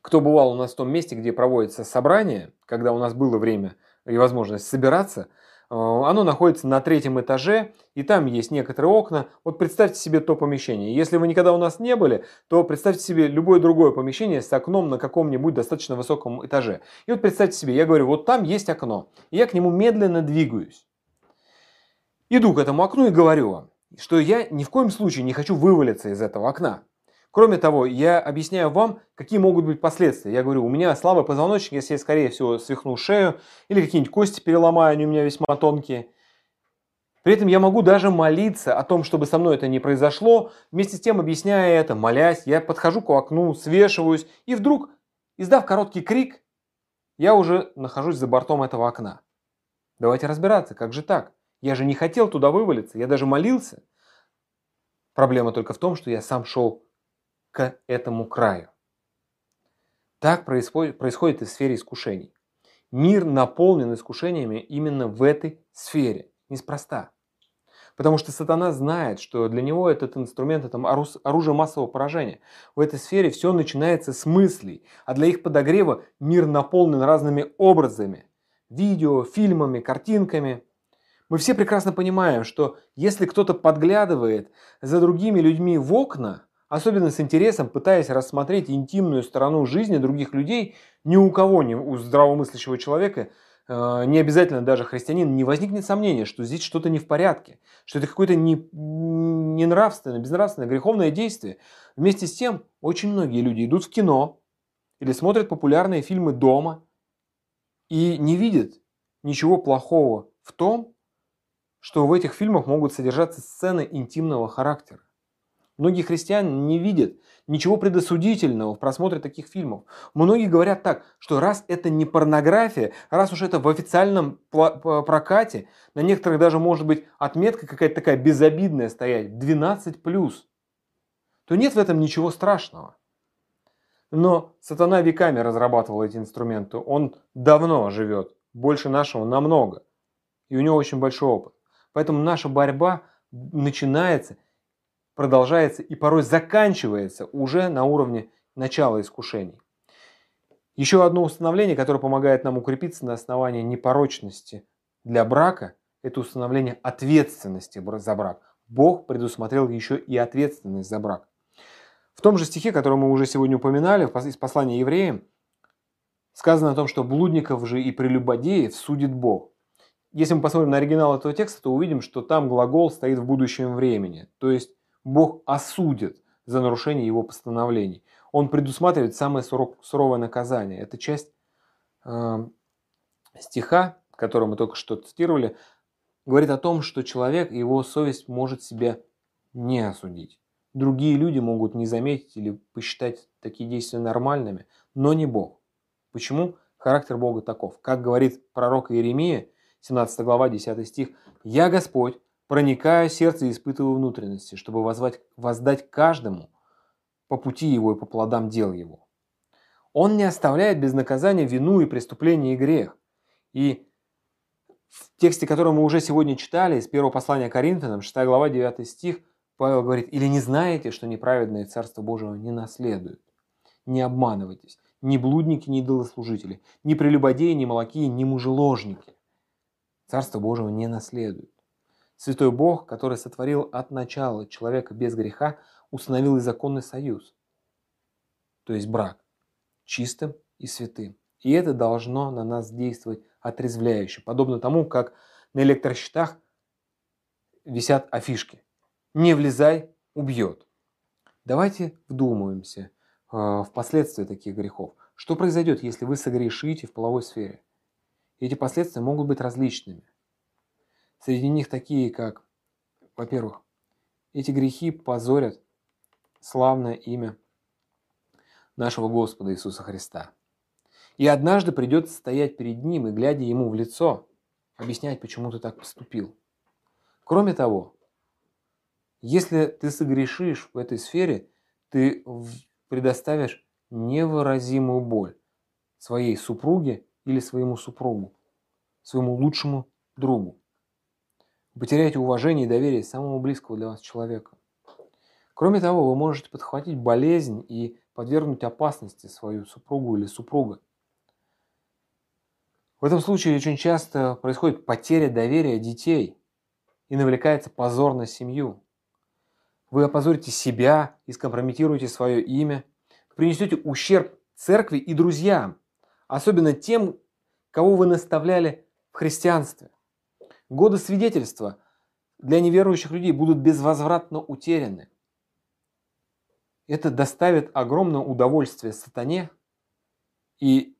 кто бывал у нас в том месте, где проводится собрание, когда у нас было время и возможность собираться – оно находится на третьем этаже, и там есть некоторые окна. Вот представьте себе то помещение. Если вы никогда у нас не были, то представьте себе любое другое помещение с окном на каком-нибудь достаточно высоком этаже. И вот представьте себе, я говорю, вот там есть окно, и я к нему медленно двигаюсь. Иду к этому окну и говорю вам, что я ни в коем случае не хочу вывалиться из этого окна. Кроме того, я объясняю вам, какие могут быть последствия. Я говорю, у меня слабый позвоночник, если я, скорее всего, свихну шею, или какие-нибудь кости переломаю, они у меня весьма тонкие. При этом я могу даже молиться о том, чтобы со мной это не произошло. Вместе с тем, объясняя это, молясь, я подхожу к окну, свешиваюсь, и вдруг, издав короткий крик, я уже нахожусь за бортом этого окна. Давайте разбираться, как же так? Я же не хотел туда вывалиться, я даже молился. Проблема только в том, что я сам шел к этому краю. Так происходит, происходит и в сфере искушений. Мир наполнен искушениями именно в этой сфере. Неспроста. Потому что сатана знает, что для него этот инструмент – это оружие массового поражения. В этой сфере все начинается с мыслей, а для их подогрева мир наполнен разными образами. видео, фильмами, картинками. Мы все прекрасно понимаем, что если кто-то подглядывает за другими людьми в окна, особенно с интересом пытаясь рассмотреть интимную сторону жизни других людей, ни у кого, ни у здравомыслящего человека, э, не обязательно даже христианин, не возникнет сомнения, что здесь что-то не в порядке, что это какое-то не, ненравственное, безнравственное, греховное действие. Вместе с тем, очень многие люди идут в кино или смотрят популярные фильмы дома и не видят ничего плохого в том, что в этих фильмах могут содержаться сцены интимного характера. Многие христиане не видят ничего предосудительного в просмотре таких фильмов. Многие говорят так, что раз это не порнография, раз уж это в официальном прокате, на некоторых даже может быть отметка какая-то такая безобидная стоять, 12+, то нет в этом ничего страшного. Но сатана веками разрабатывал эти инструменты. Он давно живет, больше нашего намного. И у него очень большой опыт. Поэтому наша борьба начинается продолжается и порой заканчивается уже на уровне начала искушений. Еще одно установление, которое помогает нам укрепиться на основании непорочности для брака, это установление ответственности за брак. Бог предусмотрел еще и ответственность за брак. В том же стихе, который мы уже сегодня упоминали, из послания евреям, сказано о том, что блудников же и прелюбодеев судит Бог. Если мы посмотрим на оригинал этого текста, то увидим, что там глагол стоит в будущем времени. То есть Бог осудит за нарушение его постановлений. Он предусматривает самое суровое наказание. Это часть э, стиха, который мы только что цитировали, говорит о том, что человек его совесть может себя не осудить. Другие люди могут не заметить или посчитать такие действия нормальными, но не Бог. Почему? Характер Бога таков. Как говорит пророк Иеремия, 17 глава, 10 стих, «Я Господь, проникая в сердце и испытывая внутренности, чтобы возвать, воздать каждому по пути его и по плодам дел его. Он не оставляет без наказания вину и преступление и грех. И в тексте, который мы уже сегодня читали, из первого послания Коринфянам, 6 глава, 9 стих, Павел говорит, «Или не знаете, что неправедное Царство Божие не наследует? Не обманывайтесь, ни блудники, ни идолослужители, ни прелюбодеи, ни молоки, ни мужеложники. Царство Божьего не наследует. Святой Бог, который сотворил от начала человека без греха, установил и законный союз, то есть брак, чистым и святым. И это должно на нас действовать отрезвляюще, подобно тому, как на электрощитах висят афишки. Не влезай, убьет. Давайте вдумаемся э, в последствия таких грехов. Что произойдет, если вы согрешите в половой сфере? Эти последствия могут быть различными. Среди них такие, как, во-первых, эти грехи позорят славное имя нашего Господа Иисуса Христа. И однажды придется стоять перед Ним и, глядя Ему в лицо, объяснять, почему ты так поступил. Кроме того, если ты согрешишь в этой сфере, ты предоставишь невыразимую боль своей супруге или своему супругу, своему лучшему другу. Вы потеряете уважение и доверие самого близкого для вас человека. Кроме того, вы можете подхватить болезнь и подвергнуть опасности свою супругу или супруга. В этом случае очень часто происходит потеря доверия детей и навлекается позор на семью. Вы опозорите себя и скомпрометируете свое имя. принесете ущерб церкви и друзьям, особенно тем, кого вы наставляли в христианстве. Годы свидетельства для неверующих людей будут безвозвратно утеряны. Это доставит огромное удовольствие сатане. И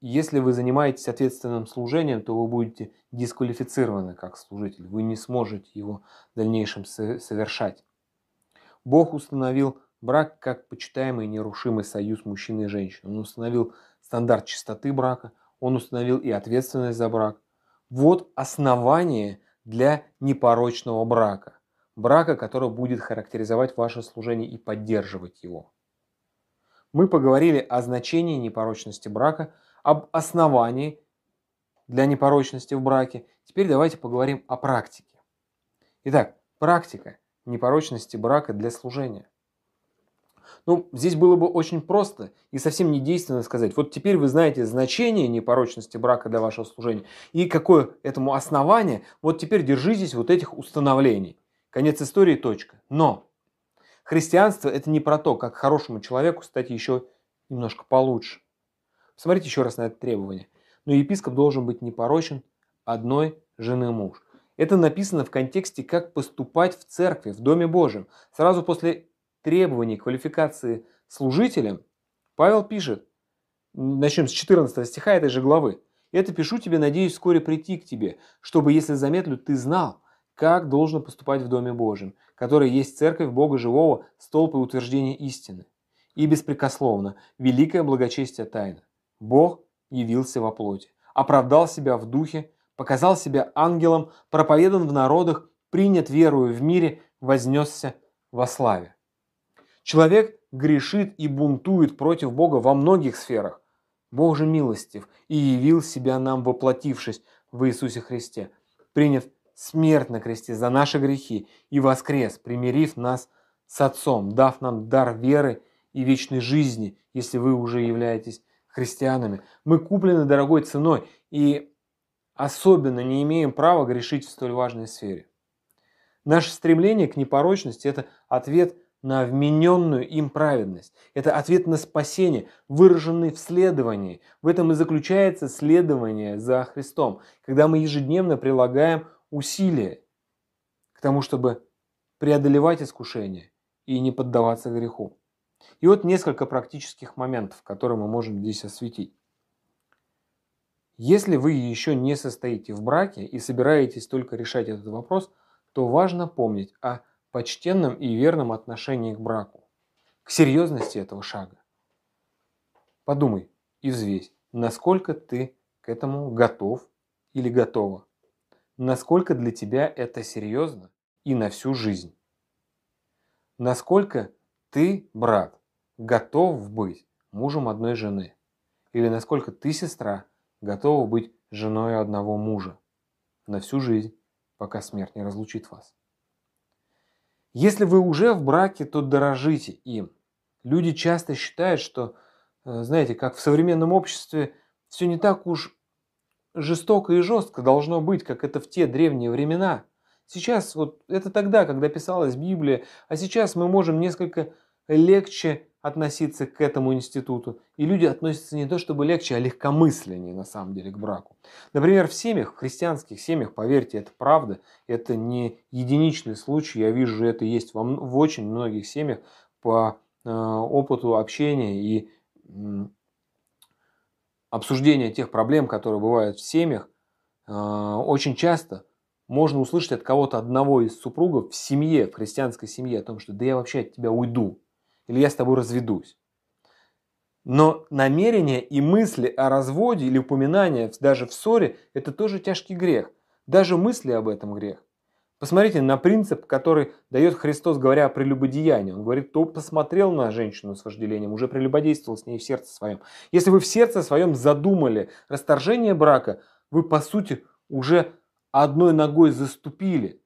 если вы занимаетесь ответственным служением, то вы будете дисквалифицированы как служитель. Вы не сможете его в дальнейшем совершать. Бог установил брак как почитаемый нерушимый союз мужчины и женщины. Он установил стандарт чистоты брака, он установил и ответственность за брак – вот основание для непорочного брака. Брака, который будет характеризовать ваше служение и поддерживать его. Мы поговорили о значении непорочности брака, об основании для непорочности в браке. Теперь давайте поговорим о практике. Итак, практика непорочности брака для служения. Ну, здесь было бы очень просто и совсем не действенно сказать, вот теперь вы знаете значение непорочности брака для вашего служения и какое этому основание, вот теперь держитесь вот этих установлений. Конец истории, точка. Но христианство это не про то, как хорошему человеку стать еще немножко получше. Посмотрите еще раз на это требование. Но епископ должен быть непорочен одной жены муж. Это написано в контексте, как поступать в церкви, в Доме Божьем. Сразу после требований квалификации служителям Павел пишет, начнем с 14 стиха этой же главы. «Это пишу тебе, надеюсь, вскоре прийти к тебе, чтобы, если замедлю, ты знал, как должно поступать в Доме Божьем, который есть церковь Бога Живого, столб и утверждение истины. И беспрекословно, великое благочестие тайна. Бог явился во плоти, оправдал себя в духе, показал себя ангелом, проповедан в народах, принят верою в мире, вознесся во славе. Человек грешит и бунтует против Бога во многих сферах. Бог же милостив и явил себя нам, воплотившись в Иисусе Христе, приняв смерть на кресте за наши грехи и воскрес, примирив нас с Отцом, дав нам дар веры и вечной жизни, если вы уже являетесь христианами. Мы куплены дорогой ценой и особенно не имеем права грешить в столь важной сфере. Наше стремление к непорочности – это ответ на вмененную им праведность. Это ответ на спасение, выраженный в следовании. В этом и заключается следование за Христом, когда мы ежедневно прилагаем усилия к тому, чтобы преодолевать искушение и не поддаваться греху. И вот несколько практических моментов, которые мы можем здесь осветить. Если вы еще не состоите в браке и собираетесь только решать этот вопрос, то важно помнить о почтенном и верном отношении к браку, к серьезности этого шага. Подумай и взвесь, насколько ты к этому готов или готова. Насколько для тебя это серьезно и на всю жизнь. Насколько ты, брат, готов быть мужем одной жены. Или насколько ты, сестра, готовы быть женой одного мужа на всю жизнь, пока смерть не разлучит вас. Если вы уже в браке, то дорожите им. Люди часто считают, что, э, знаете, как в современном обществе все не так уж жестоко и жестко должно быть, как это в те древние времена. Сейчас, вот это тогда, когда писалась Библия, а сейчас мы можем несколько легче относиться к этому институту. И люди относятся не то чтобы легче, а легкомысленнее на самом деле к браку. Например, в семьях, в христианских семьях, поверьте, это правда, это не единичный случай, я вижу, это есть во, в очень многих семьях по э, опыту общения и э, обсуждения тех проблем, которые бывают в семьях, э, очень часто можно услышать от кого-то одного из супругов в семье, в христианской семье о том, что да я вообще от тебя уйду, или я с тобой разведусь. Но намерение и мысли о разводе или упоминание даже в ссоре – это тоже тяжкий грех. Даже мысли об этом грех. Посмотрите на принцип, который дает Христос, говоря о прелюбодеянии. Он говорит, кто посмотрел на женщину с вожделением, уже прелюбодействовал с ней в сердце своем. Если вы в сердце своем задумали расторжение брака, вы, по сути, уже одной ногой заступили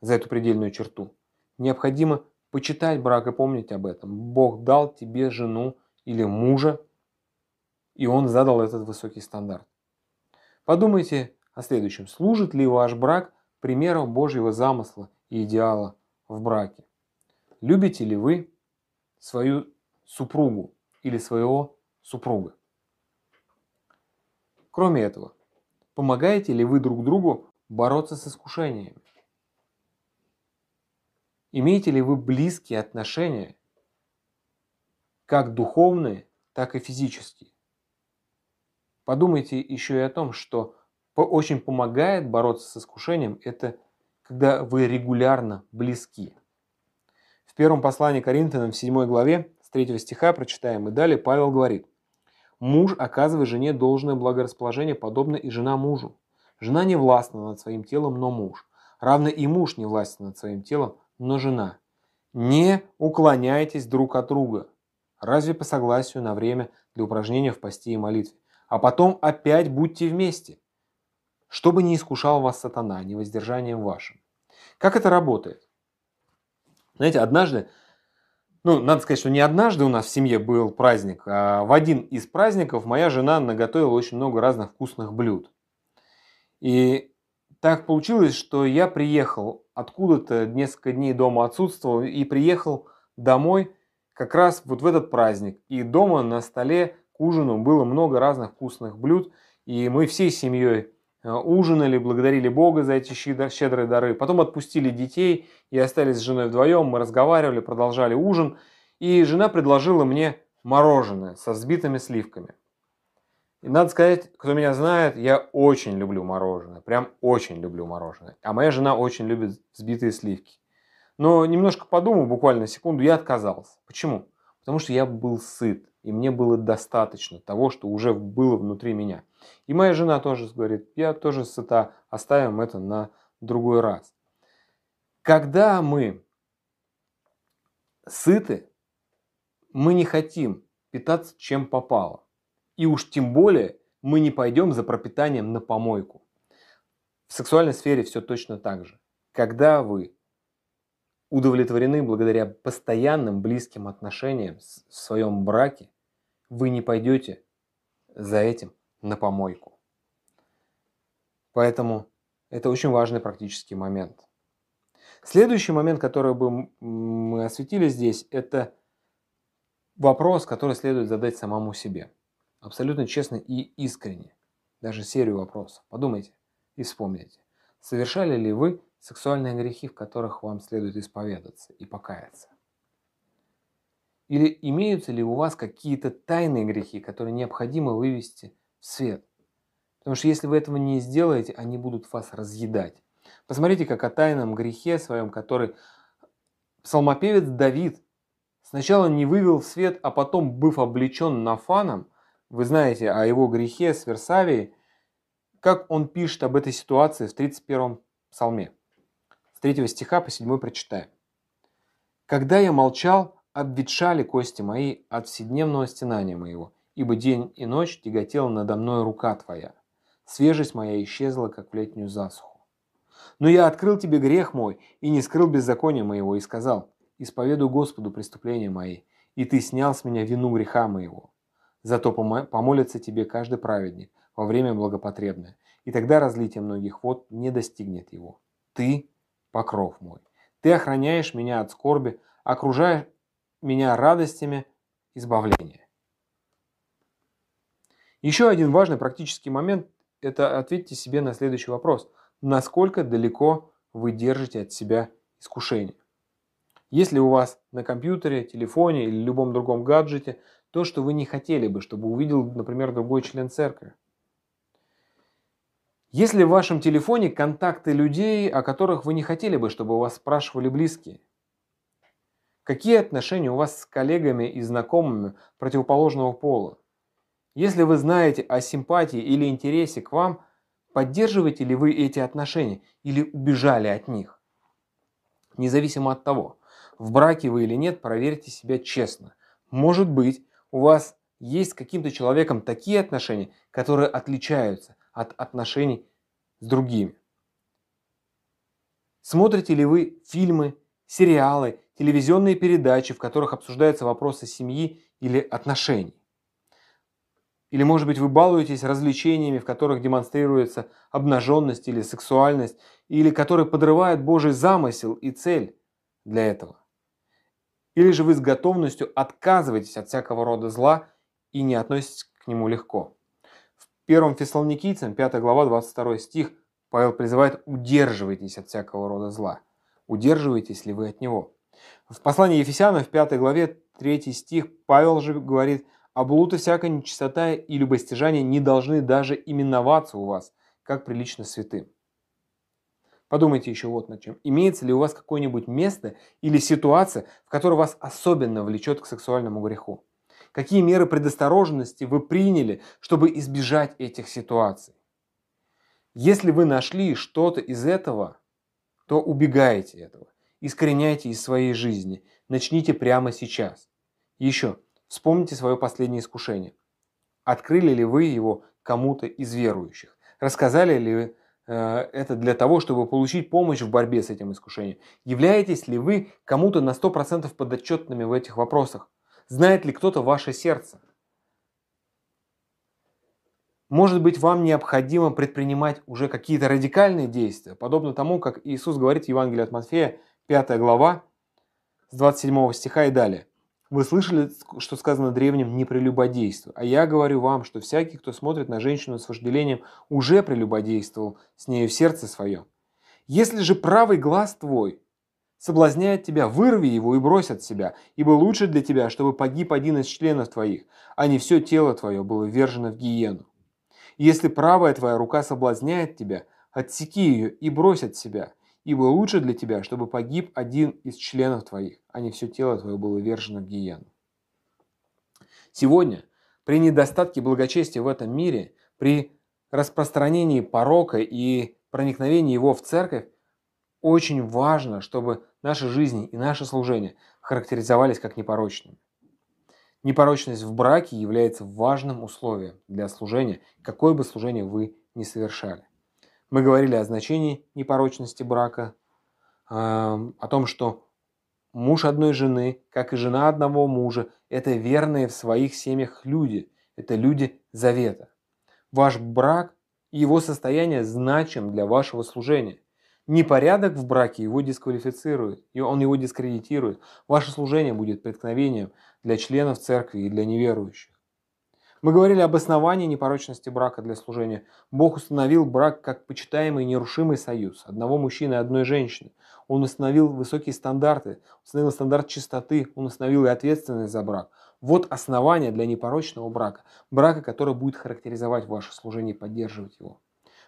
за эту предельную черту. Необходимо почитать брак и помнить об этом. Бог дал тебе жену или мужа, и Он задал этот высокий стандарт. Подумайте о следующем. Служит ли ваш брак примером Божьего замысла и идеала в браке? Любите ли вы свою супругу или своего супруга? Кроме этого, помогаете ли вы друг другу бороться с искушениями? Имеете ли вы близкие отношения, как духовные, так и физические? Подумайте еще и о том, что очень помогает бороться с искушением, это когда вы регулярно близки. В первом послании Коринфянам в 7 главе с 3 стиха прочитаем и далее Павел говорит, «Муж оказывает жене должное благорасположение, подобно и жена мужу. Жена не властна над своим телом, но муж. Равно и муж не властен над своим телом, но жена. Не уклоняйтесь друг от друга. Разве по согласию на время для упражнения в посте и молитве. А потом опять будьте вместе. Чтобы не искушал вас сатана невоздержанием вашим. Как это работает? Знаете, однажды Ну, надо сказать, что не однажды у нас в семье был праздник, а в один из праздников моя жена наготовила очень много разных вкусных блюд. И так получилось, что я приехал откуда-то, несколько дней дома отсутствовал, и приехал домой как раз вот в этот праздник. И дома на столе к ужину было много разных вкусных блюд, и мы всей семьей э, ужинали, благодарили Бога за эти щедрые дары. Потом отпустили детей и остались с женой вдвоем. Мы разговаривали, продолжали ужин. И жена предложила мне мороженое со взбитыми сливками. И надо сказать, кто меня знает, я очень люблю мороженое. Прям очень люблю мороженое. А моя жена очень любит взбитые сливки. Но немножко подумав, буквально секунду, я отказался. Почему? Потому что я был сыт, и мне было достаточно того, что уже было внутри меня. И моя жена тоже говорит, я тоже сыта, оставим это на другой раз. Когда мы сыты, мы не хотим питаться чем попало. И уж тем более мы не пойдем за пропитанием на помойку. В сексуальной сфере все точно так же. Когда вы удовлетворены благодаря постоянным близким отношениям в своем браке, вы не пойдете за этим на помойку. Поэтому это очень важный практический момент. Следующий момент, который бы мы осветили здесь, это вопрос, который следует задать самому себе. Абсолютно честно и искренне. Даже серию вопросов. Подумайте и вспомните. Совершали ли вы сексуальные грехи, в которых вам следует исповедаться и покаяться? Или имеются ли у вас какие-то тайные грехи, которые необходимо вывести в свет? Потому что если вы этого не сделаете, они будут вас разъедать. Посмотрите, как о тайном грехе своем, который псалмопевец Давид сначала не вывел в свет, а потом, быв облечен нафаном, вы знаете о его грехе с Версавией, как он пишет об этой ситуации в 31 псалме. С 3 стиха по 7 прочитаем. «Когда я молчал, обветшали кости мои от вседневного стенания моего, ибо день и ночь тяготела надо мной рука твоя. Свежесть моя исчезла, как в летнюю засуху. Но я открыл тебе грех мой и не скрыл беззакония моего, и сказал, исповедуй Господу преступления мои, и ты снял с меня вину греха моего. Зато помолится тебе каждый праведник во время благопотребное, и тогда разлитие многих вод не достигнет его. Ты – покров мой. Ты охраняешь меня от скорби, окружаешь меня радостями избавления. Еще один важный практический момент – это ответьте себе на следующий вопрос. Насколько далеко вы держите от себя искушение? Если у вас на компьютере, телефоне или любом другом гаджете то, что вы не хотели бы, чтобы увидел, например, другой член церкви. Если в вашем телефоне контакты людей, о которых вы не хотели бы, чтобы вас спрашивали близкие? Какие отношения у вас с коллегами и знакомыми противоположного пола? Если вы знаете о симпатии или интересе к вам, поддерживаете ли вы эти отношения или убежали от них? Независимо от того, в браке вы или нет, проверьте себя честно. Может быть, у вас есть с каким-то человеком такие отношения, которые отличаются от отношений с другими. Смотрите ли вы фильмы, сериалы, телевизионные передачи, в которых обсуждаются вопросы семьи или отношений? Или, может быть, вы балуетесь развлечениями, в которых демонстрируется обнаженность или сексуальность, или которые подрывают Божий замысел и цель для этого? Или же вы с готовностью отказываетесь от всякого рода зла и не относитесь к нему легко. В 1 Фессалоникийцам, 5 глава, 22 стих, Павел призывает «удерживайтесь от всякого рода зла». Удерживаетесь ли вы от него? В послании Ефесянам, в 5 главе, 3 стих, Павел же говорит «А блуд и всякая нечистота и любостяжание не должны даже именоваться у вас, как прилично святым». Подумайте еще вот над чем. Имеется ли у вас какое-нибудь место или ситуация, в которой вас особенно влечет к сексуальному греху? Какие меры предосторожности вы приняли, чтобы избежать этих ситуаций? Если вы нашли что-то из этого, то убегайте этого. Искореняйте из своей жизни. Начните прямо сейчас. Еще, вспомните свое последнее искушение. Открыли ли вы его кому-то из верующих? Рассказали ли вы это для того, чтобы получить помощь в борьбе с этим искушением. Являетесь ли вы кому-то на 100% подотчетными в этих вопросах? Знает ли кто-то ваше сердце? Может быть, вам необходимо предпринимать уже какие-то радикальные действия, подобно тому, как Иисус говорит в Евангелии от Матфея, 5 глава, с 27 стиха и далее. Вы слышали, что сказано древним «не прелюбодействуй», а я говорю вам, что всякий, кто смотрит на женщину с вожделением, уже прелюбодействовал с нею в сердце своем. Если же правый глаз твой соблазняет тебя, вырви его и брось от себя, ибо лучше для тебя, чтобы погиб один из членов твоих, а не все тело твое было вержено в гиену. Если правая твоя рука соблазняет тебя, отсеки ее и брось от себя, ибо лучше для тебя, чтобы погиб один из членов твоих, а не все тело твое было вержено в гиену. Сегодня, при недостатке благочестия в этом мире, при распространении порока и проникновении его в церковь, очень важно, чтобы наши жизни и наше служение характеризовались как непорочными. Непорочность в браке является важным условием для служения, какое бы служение вы ни совершали. Мы говорили о значении непорочности брака, о том, что муж одной жены, как и жена одного мужа, это верные в своих семьях люди, это люди завета. Ваш брак и его состояние значим для вашего служения. Непорядок в браке его дисквалифицирует, и он его дискредитирует. Ваше служение будет преткновением для членов церкви и для неверующих. Мы говорили об основании непорочности брака для служения. Бог установил брак как почитаемый нерушимый союз одного мужчины и одной женщины. Он установил высокие стандарты, установил стандарт чистоты, он установил и ответственность за брак. Вот основание для непорочного брака, брака, который будет характеризовать ваше служение и поддерживать его.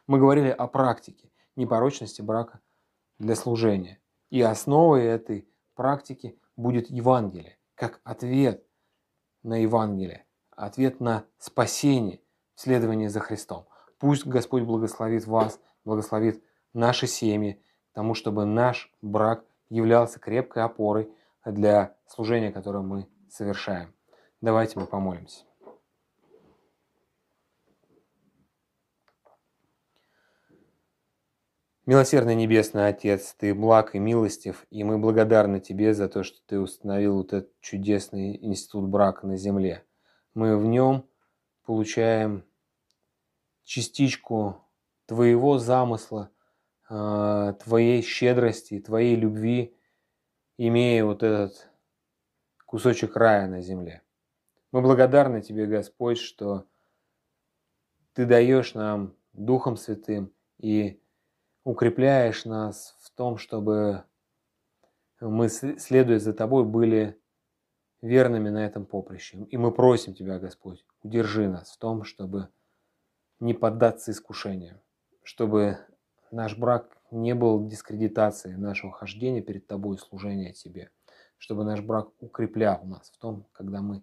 Мы говорили о практике непорочности брака для служения. И основой этой практики будет Евангелие, как ответ на Евангелие, ответ на спасение, следование за Христом. Пусть Господь благословит вас, благословит наши семьи, тому, чтобы наш брак являлся крепкой опорой для служения, которое мы совершаем. Давайте мы помолимся. Милосердный Небесный Отец, Ты благ и милостив, и мы благодарны Тебе за то, что Ты установил вот этот чудесный институт брака на земле. Мы в нем получаем частичку Твоего замысла, а, Твоей щедрости, Твоей любви, имея вот этот кусочек рая на земле. Мы благодарны Тебе, Господь, что Ты даешь нам Духом Святым и укрепляешь нас в том, чтобы мы, следуя за Тобой, были верными на этом поприще. И мы просим Тебя, Господь, удержи нас в том, чтобы не поддаться искушению, чтобы наш брак не был дискредитацией нашего хождения перед Тобой и служения Тебе, чтобы наш брак укреплял нас в том, когда мы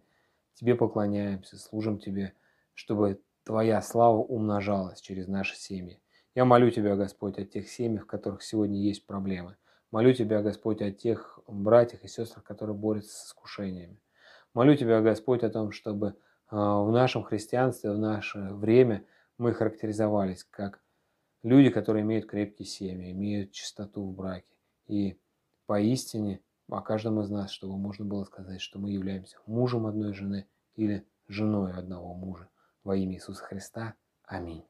Тебе поклоняемся, служим Тебе, чтобы Твоя слава умножалась через наши семьи. Я молю Тебя, Господь, о тех семьях, в которых сегодня есть проблемы. Молю Тебя, Господь, о тех братьях и сестрах, которые борются с искушениями. Молю Тебя, Господь, о том, чтобы а, в нашем христианстве, в наше время мы характеризовались как люди, которые имеют крепкие семьи, имеют чистоту в браке. И поистине о каждом из нас, чтобы можно было сказать, что мы являемся мужем одной жены или женой одного мужа. Во имя Иисуса Христа. Аминь.